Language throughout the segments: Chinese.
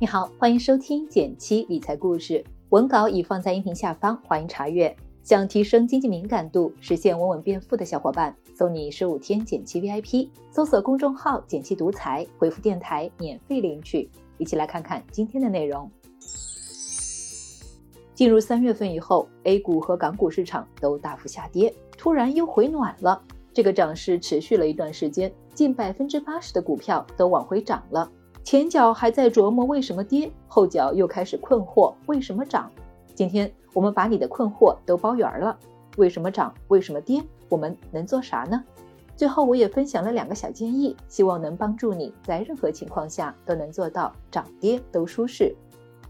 你好，欢迎收听减七理财故事，文稿已放在音频下方，欢迎查阅。想提升经济敏感度，实现稳稳变富的小伙伴，送你十五天减七 VIP，搜索公众号“减七独裁，回复“电台”免费领取。一起来看看今天的内容。进入三月份以后，A 股和港股市场都大幅下跌，突然又回暖了。这个涨势持续了一段时间，近百分之八十的股票都往回涨了。前脚还在琢磨为什么跌，后脚又开始困惑为什么涨。今天我们把你的困惑都包圆了，为什么涨？为什么跌？我们能做啥呢？最后我也分享了两个小建议，希望能帮助你在任何情况下都能做到涨跌都舒适。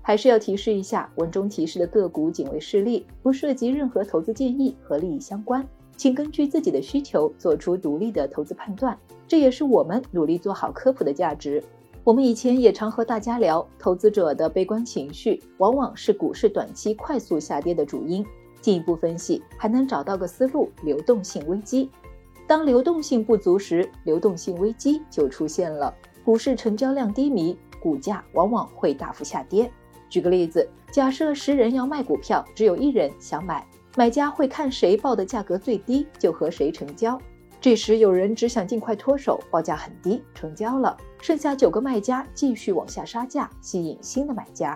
还是要提示一下，文中提示的个股仅为示例，不涉及任何投资建议和利益相关，请根据自己的需求做出独立的投资判断。这也是我们努力做好科普的价值。我们以前也常和大家聊，投资者的悲观情绪往往是股市短期快速下跌的主因。进一步分析，还能找到个思路：流动性危机。当流动性不足时，流动性危机就出现了。股市成交量低迷，股价往往会大幅下跌。举个例子，假设十人要卖股票，只有一人想买，买家会看谁报的价格最低，就和谁成交。这时有人只想尽快脱手，报价很低，成交了，剩下九个卖家继续往下杀价，吸引新的买家，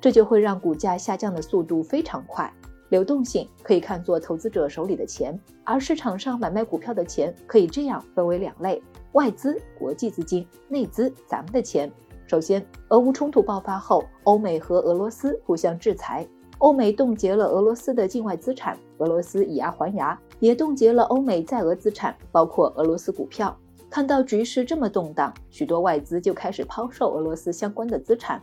这就会让股价下降的速度非常快。流动性可以看作投资者手里的钱，而市场上买卖股票的钱可以这样分为两类：外资、国际资金；内资，咱们的钱。首先，俄乌冲突爆发后，欧美和俄罗斯互相制裁，欧美冻结了俄罗斯的境外资产，俄罗斯以牙还牙，也冻结了欧美在俄资产，包括俄罗斯股票。看到局势这么动荡，许多外资就开始抛售俄罗斯相关的资产，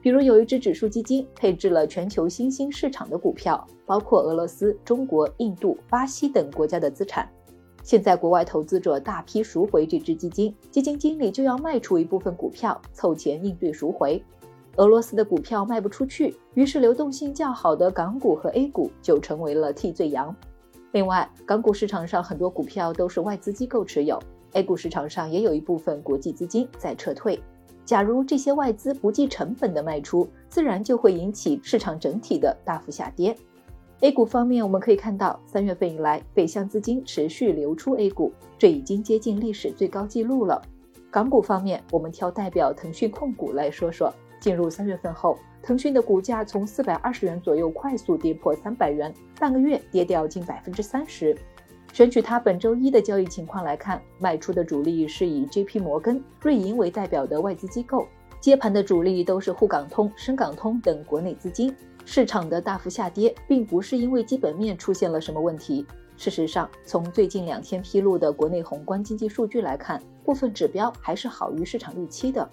比如有一只指数基金配置了全球新兴市场的股票，包括俄罗斯、中国、印度、巴西等国家的资产。现在国外投资者大批赎回这只基金，基金经理就要卖出一部分股票凑钱应对赎回。俄罗斯的股票卖不出去，于是流动性较好的港股和 A 股就成为了替罪羊。另外，港股市场上很多股票都是外资机构持有，A 股市场上也有一部分国际资金在撤退。假如这些外资不计成本的卖出，自然就会引起市场整体的大幅下跌。A 股方面，我们可以看到，三月份以来，北向资金持续流出 A 股，这已经接近历史最高纪录了。港股方面，我们挑代表腾讯控股来说说。进入三月份后，腾讯的股价从四百二十元左右快速跌破三百元，半个月跌掉近百分之三十。选取它本周一的交易情况来看，卖出的主力是以 JP 摩根、瑞银为代表的外资机构，接盘的主力都是沪港通、深港通等国内资金。市场的大幅下跌，并不是因为基本面出现了什么问题。事实上，从最近两天披露的国内宏观经济数据来看，部分指标还是好于市场预期的。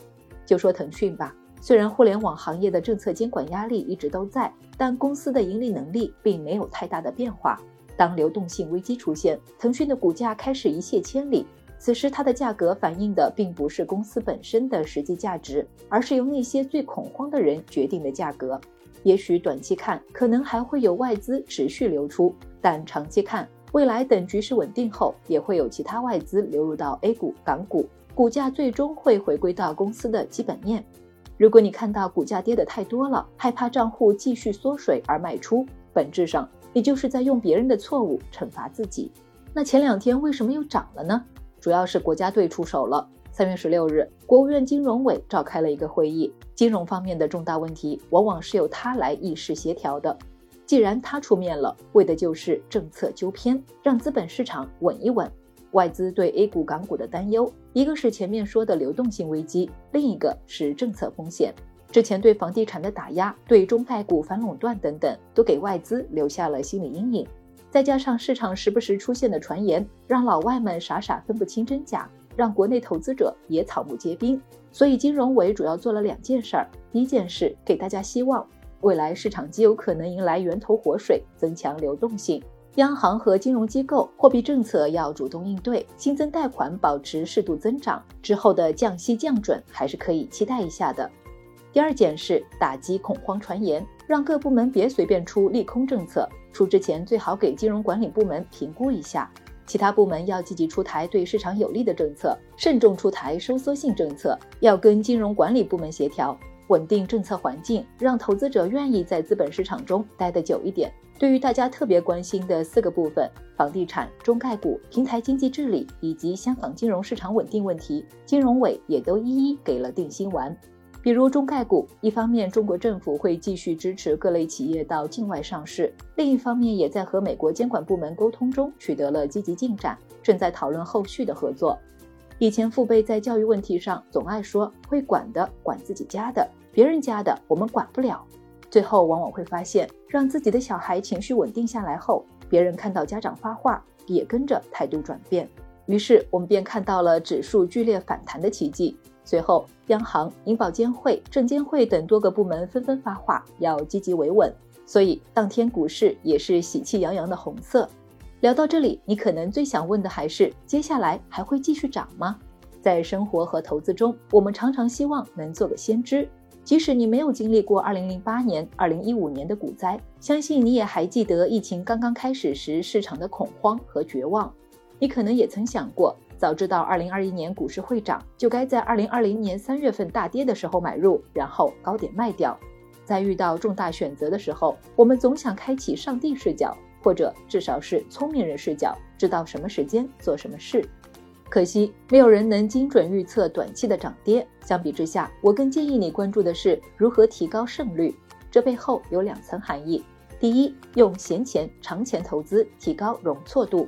就说腾讯吧，虽然互联网行业的政策监管压力一直都在，但公司的盈利能力并没有太大的变化。当流动性危机出现，腾讯的股价开始一泻千里。此时，它的价格反映的并不是公司本身的实际价值，而是由那些最恐慌的人决定的价格。也许短期看可能还会有外资持续流出，但长期看，未来等局势稳定后，也会有其他外资流入到 A 股、港股，股价最终会回归到公司的基本面。如果你看到股价跌得太多了，害怕账户继续缩水而卖出，本质上你就是在用别人的错误惩罚自己。那前两天为什么又涨了呢？主要是国家队出手了。三月十六日，国务院金融委召开了一个会议，金融方面的重大问题往往是由他来议事协调的。既然他出面了，为的就是政策纠偏，让资本市场稳一稳。外资对 A 股、港股的担忧，一个是前面说的流动性危机，另一个是政策风险。之前对房地产的打压，对中概股反垄断等等，都给外资留下了心理阴影。再加上市场时不时出现的传言，让老外们傻傻分不清真假。让国内投资者也草木皆兵，所以金融委主要做了两件事儿。第一件事，给大家希望，未来市场极有可能迎来源头活水，增强流动性。央行和金融机构货币政策要主动应对，新增贷款保持适度增长，之后的降息降准还是可以期待一下的。第二件事，打击恐慌传言，让各部门别随便出利空政策，出之前最好给金融管理部门评估一下。其他部门要积极出台对市场有利的政策，慎重出台收缩性政策，要跟金融管理部门协调。稳定政策环境，让投资者愿意在资本市场中待得久一点。对于大家特别关心的四个部分——房地产、中概股、平台经济治理以及香港金融市场稳定问题，金融委也都一一给了定心丸。比如中概股，一方面中国政府会继续支持各类企业到境外上市，另一方面也在和美国监管部门沟通中取得了积极进展，正在讨论后续的合作。以前父辈在教育问题上总爱说会管的管自己家的，别人家的我们管不了。最后往往会发现，让自己的小孩情绪稳定下来后，别人看到家长发话也跟着态度转变，于是我们便看到了指数剧烈反弹的奇迹。随后，央行、银保监会、证监会等多个部门纷纷发话，要积极维稳，所以当天股市也是喜气洋洋的红色。聊到这里，你可能最想问的还是接下来还会继续涨吗？在生活和投资中，我们常常希望能做个先知，即使你没有经历过2008年、2015年的股灾，相信你也还记得疫情刚刚开始时市场的恐慌和绝望。你可能也曾想过。早知道二零二一年股市会涨，就该在二零二零年三月份大跌的时候买入，然后高点卖掉。在遇到重大选择的时候，我们总想开启上帝视角，或者至少是聪明人视角，知道什么时间做什么事。可惜没有人能精准预测短期的涨跌。相比之下，我更建议你关注的是如何提高胜率。这背后有两层含义：第一，用闲钱长钱投资，提高容错度。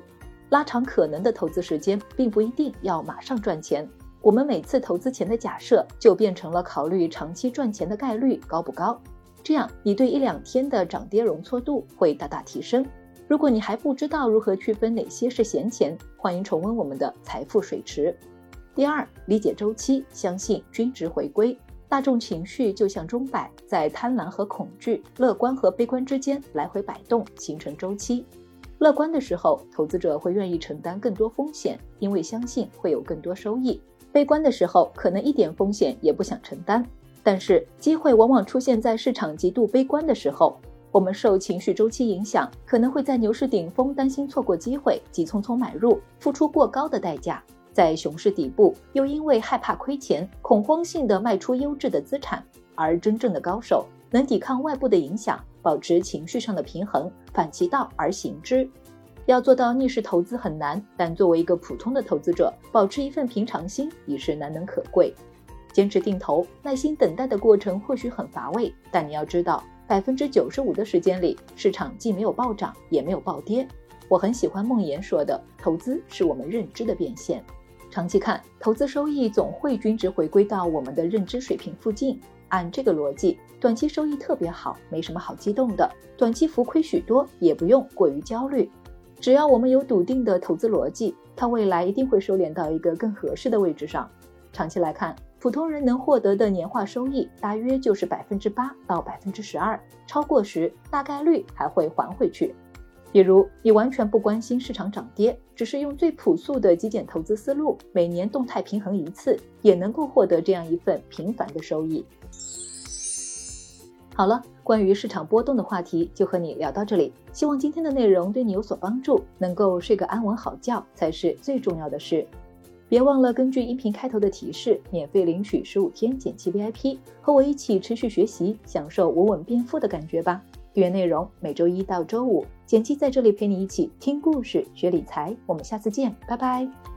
拉长可能的投资时间，并不一定要马上赚钱。我们每次投资前的假设，就变成了考虑长期赚钱的概率高不高。这样，你对一两天的涨跌容错度会大大提升。如果你还不知道如何区分哪些是闲钱，欢迎重温我们的财富水池。第二，理解周期，相信均值回归。大众情绪就像钟摆，在贪婪和恐惧、乐观和悲观之间来回摆动，形成周期。乐观的时候，投资者会愿意承担更多风险，因为相信会有更多收益；悲观的时候，可能一点风险也不想承担。但是，机会往往出现在市场极度悲观的时候。我们受情绪周期影响，可能会在牛市顶峰担心错过机会，急匆匆买入，付出过高的代价；在熊市底部，又因为害怕亏钱，恐慌性的卖出优质的资产。而真正的高手能抵抗外部的影响。保持情绪上的平衡，反其道而行之。要做到逆势投资很难，但作为一个普通的投资者，保持一份平常心已是难能可贵。坚持定投，耐心等待的过程或许很乏味，但你要知道，百分之九十五的时间里，市场既没有暴涨，也没有暴跌。我很喜欢梦岩说的：“投资是我们认知的变现。”长期看，投资收益总会均值回归到我们的认知水平附近。按这个逻辑，短期收益特别好，没什么好激动的；短期浮亏许多，也不用过于焦虑。只要我们有笃定的投资逻辑，它未来一定会收敛到一个更合适的位置上。长期来看，普通人能获得的年化收益大约就是百分之八到百分之十二，超过时大概率还会还回去。比如，你完全不关心市场涨跌，只是用最朴素的极简投资思路，每年动态平衡一次，也能够获得这样一份平凡的收益。好了，关于市场波动的话题就和你聊到这里，希望今天的内容对你有所帮助，能够睡个安稳好觉才是最重要的事。别忘了根据音频开头的提示，免费领取十五天剪辑 VIP，和我一起持续学习，享受稳稳变富的感觉吧。订阅内容每周一到周五，简七在这里陪你一起听故事、学理财。我们下次见，拜拜。